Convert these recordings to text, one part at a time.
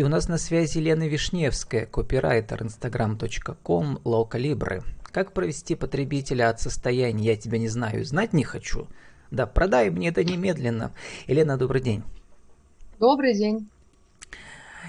И у нас на связи Лена Вишневская, копирайтер instagram.com Локалибры. Как провести потребителя от состояния «я тебя не знаю, знать не хочу»? Да, продай мне это немедленно. Елена, добрый день. Добрый день.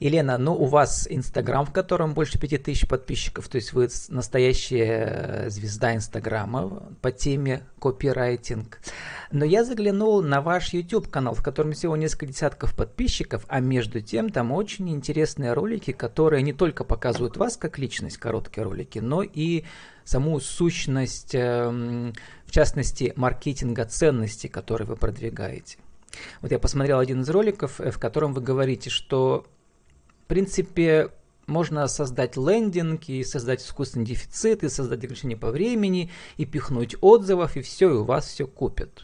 Елена, ну у вас Инстаграм, в котором больше 5000 подписчиков, то есть вы настоящая звезда Инстаграма по теме копирайтинг. Но я заглянул на ваш YouTube канал, в котором всего несколько десятков подписчиков, а между тем там очень интересные ролики, которые не только показывают вас как личность, короткие ролики, но и саму сущность, эм, в частности, маркетинга ценностей, которые вы продвигаете. Вот я посмотрел один из роликов, э, в котором вы говорите, что принципе, можно создать лендинг и создать искусственный дефицит, и создать ограничение по времени, и пихнуть отзывов, и все, и у вас все купят.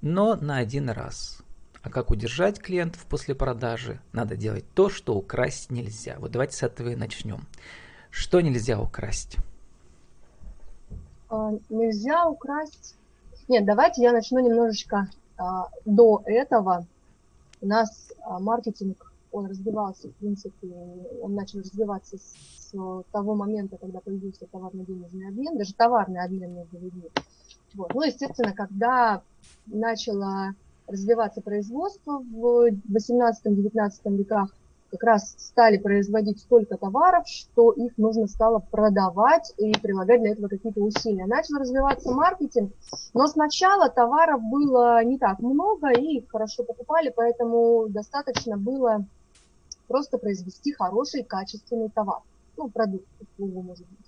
Но на один раз. А как удержать клиентов после продажи? Надо делать то, что украсть нельзя. Вот давайте с этого и начнем. Что нельзя украсть? А, нельзя украсть... Нет, давайте я начну немножечко а, до этого. У нас а, маркетинг он развивался, в принципе, он начал развиваться с, с того момента, когда появился товарно-денежный обмен, даже товарный обмен между людьми. Вот. Ну, естественно, когда начало развиваться производство в 18-19 веках, как раз стали производить столько товаров, что их нужно стало продавать и прилагать для этого какие-то усилия. Начал развиваться маркетинг, но сначала товаров было не так много и их хорошо покупали, поэтому достаточно было просто произвести хороший качественный товар. Ну, продукт, услугу, может быть.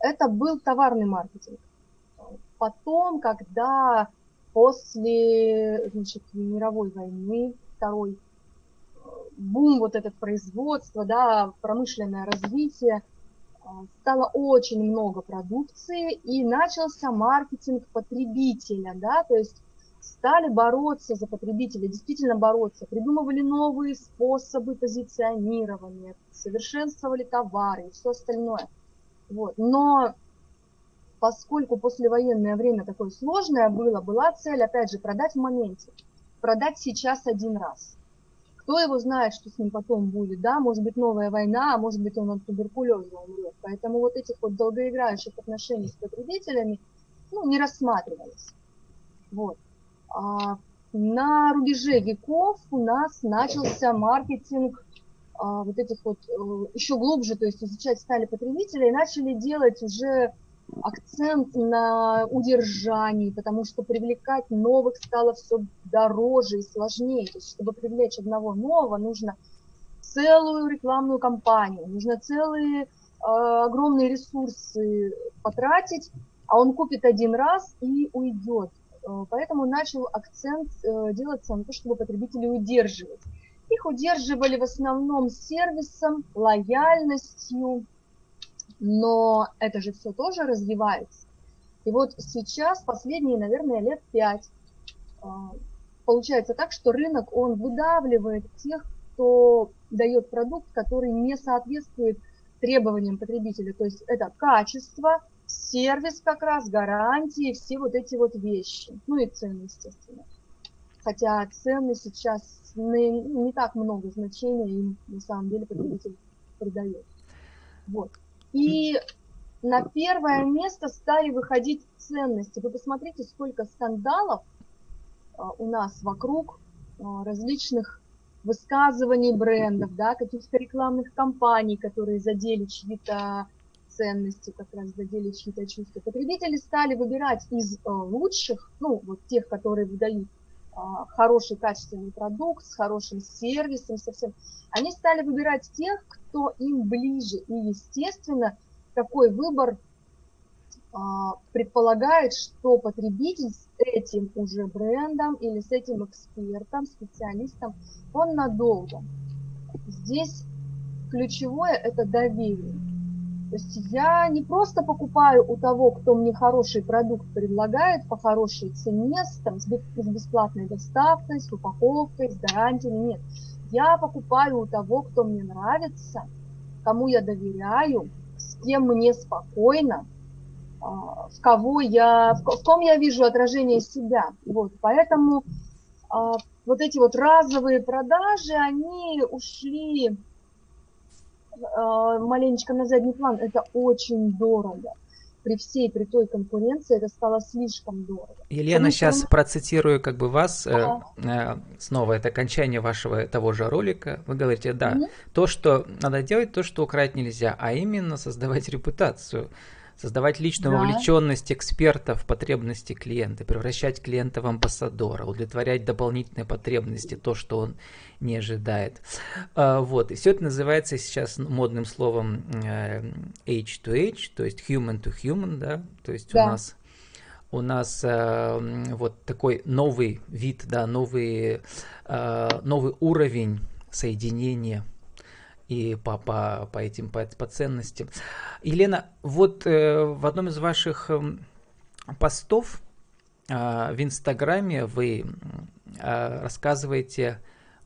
Это был товарный маркетинг. Потом, когда после значит, мировой войны, второй, бум вот этот производство, да, промышленное развитие, стало очень много продукции и начался маркетинг потребителя, да, то есть стали бороться за потребителя, действительно бороться, придумывали новые способы позиционирования, совершенствовали товары и все остальное. Вот. Но поскольку послевоенное время такое сложное было, была цель, опять же, продать в моменте, продать сейчас один раз. Кто его знает, что с ним потом будет, да, может быть новая война, а может быть он от туберкулеза умрет. Поэтому вот этих вот долгоиграющих отношений с потребителями ну, не рассматривалось. Вот. А, на рубеже веков у нас начался маркетинг а, вот этих вот э, еще глубже, то есть изучать стали потребителя и начали делать уже акцент на удержании, потому что привлекать новых стало все дороже и сложнее. То есть, чтобы привлечь одного нового, нужно целую рекламную кампанию, нужно целые э, огромные ресурсы потратить, а он купит один раз и уйдет. Э, поэтому начал акцент э, делаться на то, чтобы потребителей удерживать. Их удерживали в основном сервисом, лояльностью, но это же все тоже развивается. И вот сейчас, последние, наверное, лет пять, э, получается так, что рынок, он выдавливает тех, кто дает продукт, который не соответствует требованиям потребителя. То есть это качество, сервис как раз, гарантии, все вот эти вот вещи. Ну и цены, естественно. Хотя цены сейчас не, не так много значения им на самом деле потребитель придает. Вот. И на первое место стали выходить ценности. Вы посмотрите, сколько скандалов а, у нас вокруг а, различных высказываний брендов, да, каких-то рекламных кампаний, которые задели чьи-то ценности, как раз задели чьи-то чувства. Потребители стали выбирать из э, лучших, ну, вот тех, которые выдают э, хороший качественный продукт с хорошим сервисом, совсем. Они стали выбирать тех, кто им ближе. И, естественно, такой выбор э, предполагает, что потребитель с этим уже брендом или с этим экспертом, специалистом, он надолго. Здесь ключевое – это доверие. То есть я не просто покупаю у того, кто мне хороший продукт предлагает по хорошей цене, с, там, с бесплатной доставкой, с упаковкой, с гарантиями. Нет. Я покупаю у того, кто мне нравится, кому я доверяю, с кем мне спокойно, а, в кого я, в ком я вижу отражение себя. Вот, поэтому а, вот эти вот разовые продажи, они ушли маленечко на задний план. Это очень дорого при всей, при той конкуренции это стало слишком дорого. Елена, сейчас стороны... процитирую как бы вас, э, э, снова это окончание вашего того же ролика. Вы говорите, да, mm-hmm. то, что надо делать, то, что украсть нельзя, а именно создавать репутацию создавать личную да. вовлеченность эксперта в потребности клиента, превращать клиента в амбассадора, удовлетворять дополнительные потребности, то, что он не ожидает. А, вот, и все это называется сейчас модным словом H to H, то есть human to human, да, то есть да. у нас у нас э, вот такой новый вид, да, новый, э, новый уровень соединения и по, по, по этим по, по ценностям. Елена, вот э, в одном из ваших э, постов э, в Инстаграме вы э, рассказываете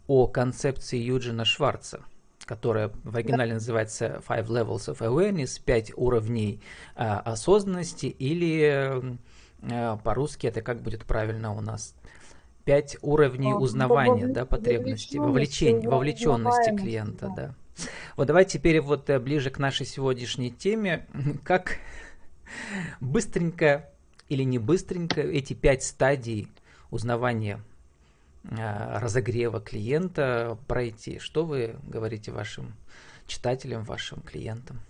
о концепции Юджина Шварца, которая в оригинале называется Five Levels of Awareness, пять уровней э, осознанности, или э, по-русски это как будет правильно у нас? Пять уровней узнавания, да, потребностей, вовлечения, вовлеченности клиента, да. Вот давайте теперь вот э, ближе к нашей сегодняшней теме. Как быстренько или не быстренько эти пять стадий узнавания э, разогрева клиента пройти? Что вы говорите вашим читателям, вашим клиентам?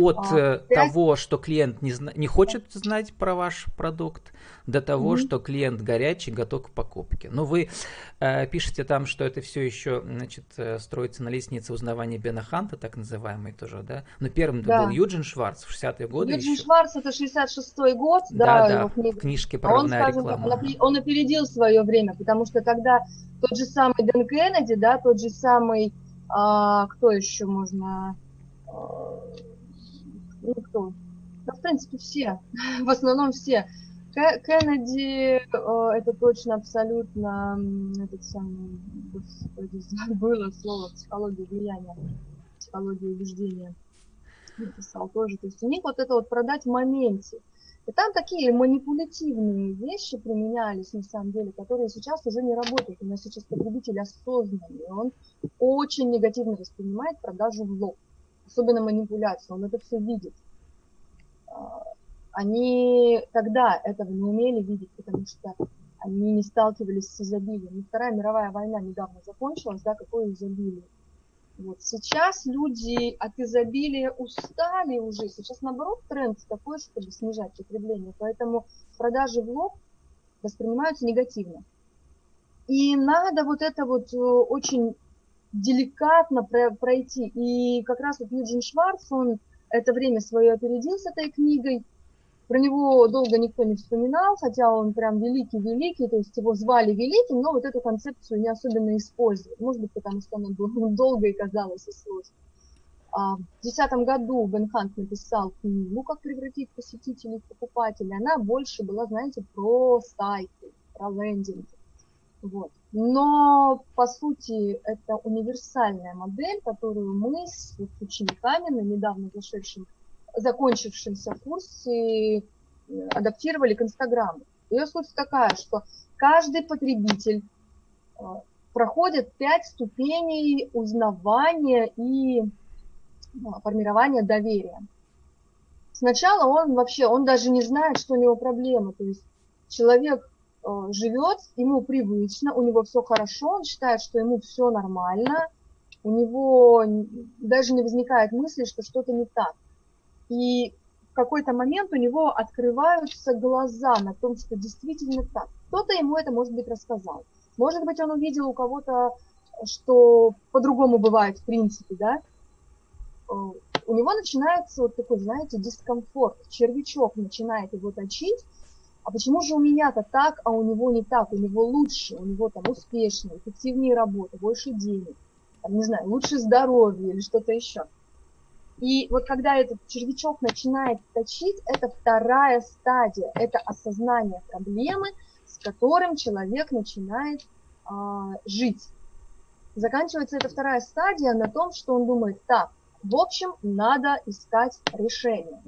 От а, э, того, что клиент не, зна- не хочет знать про ваш продукт, до того, mm-hmm. что клиент горячий, готов к покупке. Но вы э, пишете там, что это все еще значит, э, строится на лестнице узнавания Бена Ханта, так называемый тоже, да? Но первым да. был Юджин Шварц в 60-е годы. Юджин еще. Шварц это 66-й год, да, да, да его книга. книжки про он, реклама. Он, он опередил свое время, потому что когда тот же самый Дэн Кеннеди, да, тот же самый, а, кто еще можно а, ну кто? Да, в принципе, все. В основном все. Кеннеди, э, это точно абсолютно этот самый, господи, забыла слово психология влияния, психология убеждения написал тоже. То есть у них вот это вот продать в моменте. И там такие манипулятивные вещи применялись, на самом деле, которые сейчас уже не работают. У нас сейчас потребитель осознанный, он очень негативно воспринимает продажу в лоб особенно манипуляцию, он это все видит. А, они тогда этого не умели видеть, потому что они не сталкивались с изобилием. И Вторая мировая война недавно закончилась, да, какое изобилие. Вот. Сейчас люди от изобилия устали уже. Сейчас, наоборот, тренд такой, чтобы снижать потребление. Поэтому продажи в лоб воспринимаются негативно. И надо вот это вот э, очень деликатно пройти. И как раз вот Юджин Шварц, он это время свое опередил с этой книгой. Про него долго никто не вспоминал, хотя он прям великий-великий, то есть его звали великим, но вот эту концепцию не особенно использовали. Может быть, потому что она была долго и казалась и сложной. А, в 2010 году Бен Хант написал книгу «Как превратить посетителей в покупателей». Она больше была, знаете, про сайты, про лендинги. Вот. Но, по сути, это универсальная модель, которую мы с учениками на недавно зашедшем, закончившемся курсе э, адаптировали к Инстаграму. Ее суть такая, что каждый потребитель э, проходит пять ступеней узнавания и ну, формирования доверия. Сначала он вообще, он даже не знает, что у него проблемы. То есть человек живет, ему привычно, у него все хорошо, он считает, что ему все нормально, у него даже не возникает мысли, что что-то не так. И в какой-то момент у него открываются глаза на том, что действительно так. Кто-то ему это, может быть, рассказал. Может быть, он увидел у кого-то, что по-другому бывает в принципе, да. Э, у него начинается вот такой, знаете, дискомфорт. Червячок начинает его точить, а почему же у меня-то так, а у него не так, у него лучше, у него там успешнее, эффективнее работа, больше денег, там, не знаю, лучше здоровье или что-то еще. И вот когда этот червячок начинает точить, это вторая стадия, это осознание проблемы, с которым человек начинает а, жить. Заканчивается эта вторая стадия на том, что он думает, так, в общем, надо искать решение.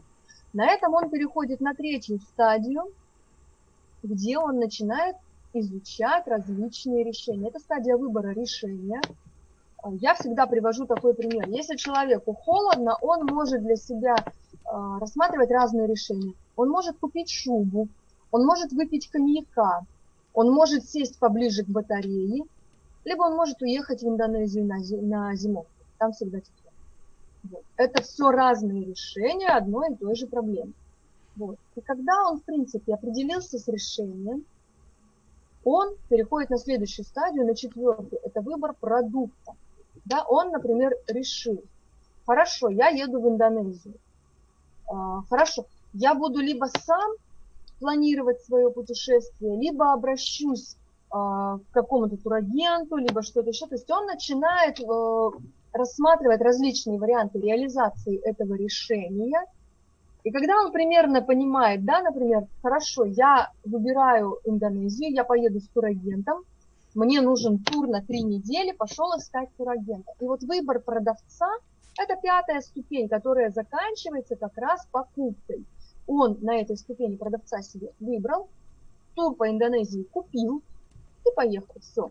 На этом он переходит на третью стадию, где он начинает изучать различные решения. Это стадия выбора решения. Я всегда привожу такой пример. Если человеку холодно, он может для себя а, рассматривать разные решения. Он может купить шубу, он может выпить коньяка, он может сесть поближе к батарее, либо он может уехать в Индонезию на, на зимовку. Там всегда тепло. Вот. Это все разные решения одной и той же проблемы. Вот. И когда он, в принципе, определился с решением, он переходит на следующую стадию, на четвертую. Это выбор продукта. Да, он, например, решил, хорошо, я еду в Индонезию. А, хорошо, я буду либо сам планировать свое путешествие, либо обращусь а, к какому-то турагенту, либо что-то еще. То есть он начинает э, рассматривать различные варианты реализации этого решения. И когда он примерно понимает, да, например, хорошо, я выбираю Индонезию, я поеду с турагентом, мне нужен тур на три недели, пошел искать турагента. И вот выбор продавца – это пятая ступень, которая заканчивается как раз покупкой. Он на этой ступени продавца себе выбрал, тур по Индонезии купил и поехал. Все.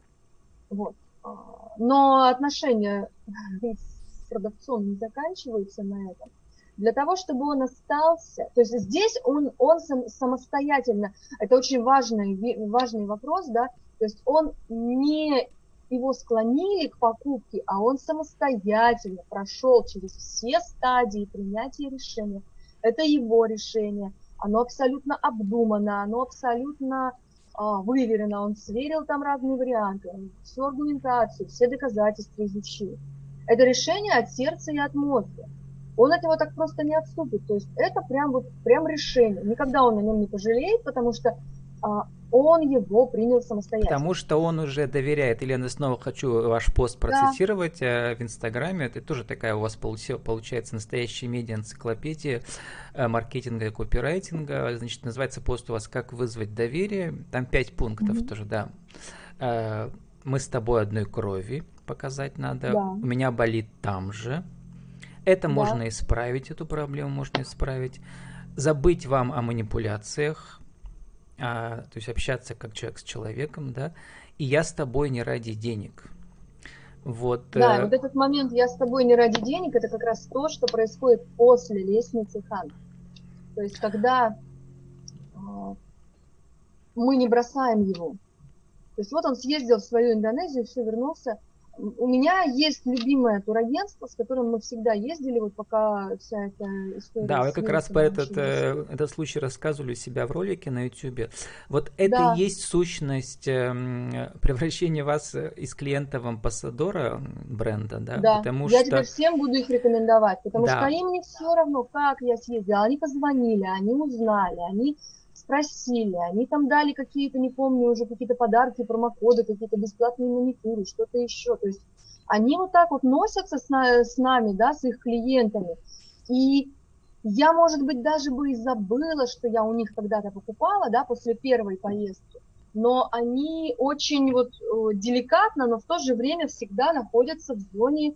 Вот. А, но отношения с продавцом не заканчиваются на этом. Для того, чтобы он остался, то есть здесь он, он сам, самостоятельно, это очень важный, важный вопрос, да, то есть он не его склонили к покупке, а он самостоятельно прошел через все стадии принятия решения. Это его решение, оно абсолютно обдумано, оно абсолютно а, выверено, он сверил там разные варианты, всю аргументацию, все доказательства изучил. Это решение от сердца и от мозга. Он от него так просто не отступит. То есть это прям вот прям решение. Никогда он на нем не пожалеет, потому что а, он его принял самостоятельно. Потому что он уже доверяет. Елена, снова хочу ваш пост процитировать да. Э, в Инстаграме. Это тоже такая у вас получается настоящая медиа-энциклопедия э, маркетинга и копирайтинга. Значит, называется пост у вас «Как вызвать доверие». Там пять пунктов mm-hmm. тоже, да. Э, Мы с тобой одной крови показать надо. Да. У меня болит там же. Это да. можно исправить, эту проблему можно исправить. Забыть вам о манипуляциях, а, то есть общаться как человек с человеком, да, и я с тобой не ради денег. Вот, да, э... вот этот момент «я с тобой не ради денег» это как раз то, что происходит после лестницы Хан. То есть когда э, мы не бросаем его. То есть вот он съездил в свою Индонезию, все, вернулся – у меня есть любимое турагентство, с которым мы всегда ездили, вот пока вся эта история... Да, вы как раз по этот, э, этот случай рассказывали у себя в ролике на YouTube. Вот это да. и есть сущность э, превращения вас из клиента в амбассадора бренда, да? Да, потому я что... теперь всем буду их рекомендовать, потому да. что им не все равно, как я съездила. Они позвонили, они узнали, они спросили, они там дали какие-то, не помню, уже какие-то подарки, промокоды, какие-то бесплатные маникюры, что-то еще. То есть они вот так вот носятся с, на, с нами, да, с их клиентами. И я, может быть, даже бы и забыла, что я у них когда-то покупала, да, после первой поездки. Но они очень вот э, деликатно, но в то же время всегда находятся в зоне э,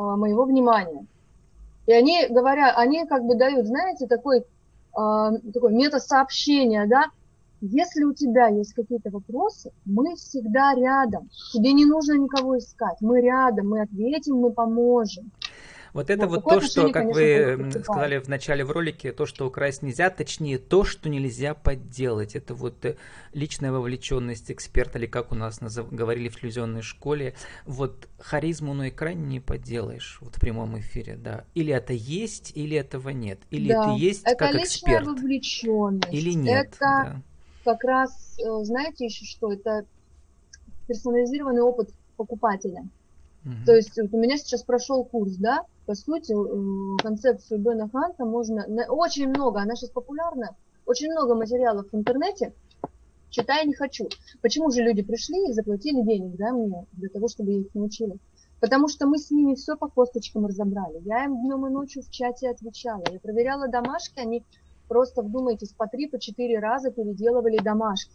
моего внимания. И они говорят, они как бы дают, знаете, такой такое мета-сообщение, да, если у тебя есть какие-то вопросы, мы всегда рядом. Тебе не нужно никого искать. Мы рядом, мы ответим, мы поможем. Вот это вот, вот то, что, как вы сказали в начале в ролике, то, что украсть нельзя, точнее, то, что нельзя подделать. Это вот э, личная вовлеченность эксперта, или как у нас назов... говорили в телевизионной школе. Вот харизму на экране не подделаешь, вот в прямом эфире, да. Или это есть, или этого нет. Или да, это есть это как эксперт. вовлеченность. Или нет. Это да. как раз, э, знаете еще что, это персонализированный опыт покупателя. Угу. То есть вот у меня сейчас прошел курс, да, по сути, концепцию Бена Ханта можно... Очень много, она сейчас популярна, очень много материалов в интернете, читая не хочу. Почему же люди пришли и заплатили денег, да, мне, для того, чтобы я их научила? Потому что мы с ними все по косточкам разобрали. Я им днем и ночью в чате отвечала. Я проверяла домашки, они просто, вдумайтесь, по три, по четыре раза переделывали домашки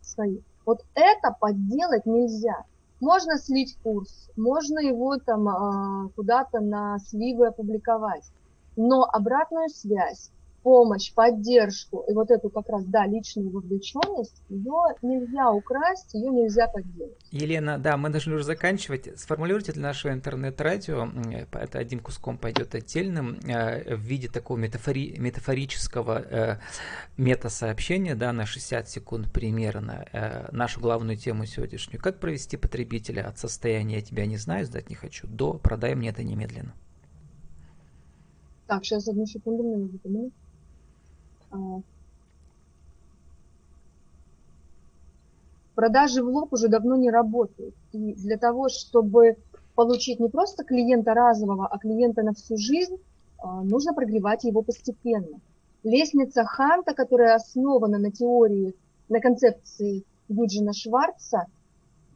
свои. Вот это подделать нельзя. Можно слить курс, можно его там а, куда-то на сливы опубликовать, но обратную связь, помощь, поддержку и вот эту как раз, да, личную вовлеченность, ее нельзя украсть, ее нельзя подделать. Елена, да, мы должны уже заканчивать. Сформулируйте для нашего интернет-радио, это одним куском пойдет отдельным, э, в виде такого метафори, метафорического э, мета-сообщения, да, на 60 секунд примерно, э, нашу главную тему сегодняшнюю. Как провести потребителя от состояния «я тебя не знаю, сдать не хочу» до «продай мне это немедленно». Так, сейчас одну секунду, мне нужно подумать. Продажи в лоб уже давно не работают. И для того, чтобы получить не просто клиента разового, а клиента на всю жизнь, а, нужно прогревать его постепенно. Лестница Ханта, которая основана на теории, на концепции Юджина Шварца,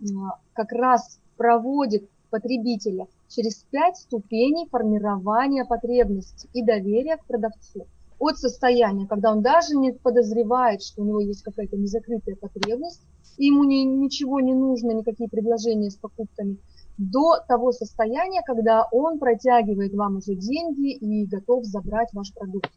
а, как раз проводит потребителя через пять ступеней формирования потребностей и доверия к продавцу от состояния, когда он даже не подозревает, что у него есть какая-то незакрытая потребность, и ему ни, ничего не нужно, никакие предложения с покупками, до того состояния, когда он протягивает вам уже деньги и готов забрать ваш продукт.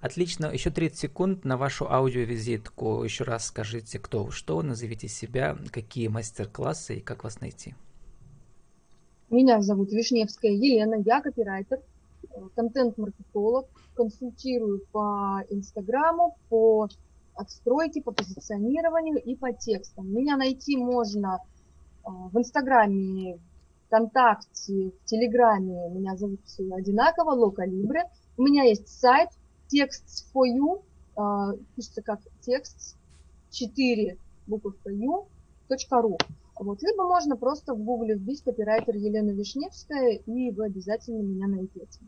Отлично. Еще 30 секунд на вашу аудиовизитку. Еще раз скажите, кто вы, что, назовите себя, какие мастер-классы и как вас найти. Меня зовут Вишневская Елена, я копирайтер, контент-маркетолог, консультирую по Инстаграму, по отстройке, по позиционированию и по текстам. Меня найти можно а, в Инстаграме, ВКонтакте, в Телеграме. Меня зовут все одинаково, Локалибре. У меня есть сайт Texts for you, а, пишется как текст 4 буковка u.ru. Вот. Либо можно просто в гугле вбить копирайтер Елена Вишневская, и вы обязательно меня найдете.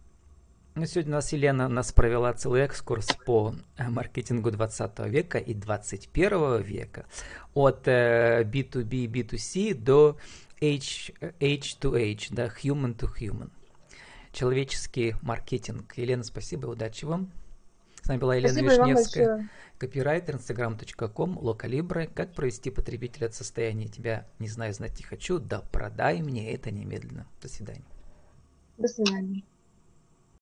Ну, сегодня у нас Елена нас провела целый экскурс по э, маркетингу 20 века и 21 века. От B2B, э, B2C до H, H2H, да, human to human. Человеческий маркетинг. Елена, спасибо, удачи вам. С нами была Елена спасибо Вишневская, копирайтер, instagram.com, локалибры. Как провести потребителя от состояния «тебя не знаю, знать не хочу», да продай мне это немедленно. До свидания. До свидания.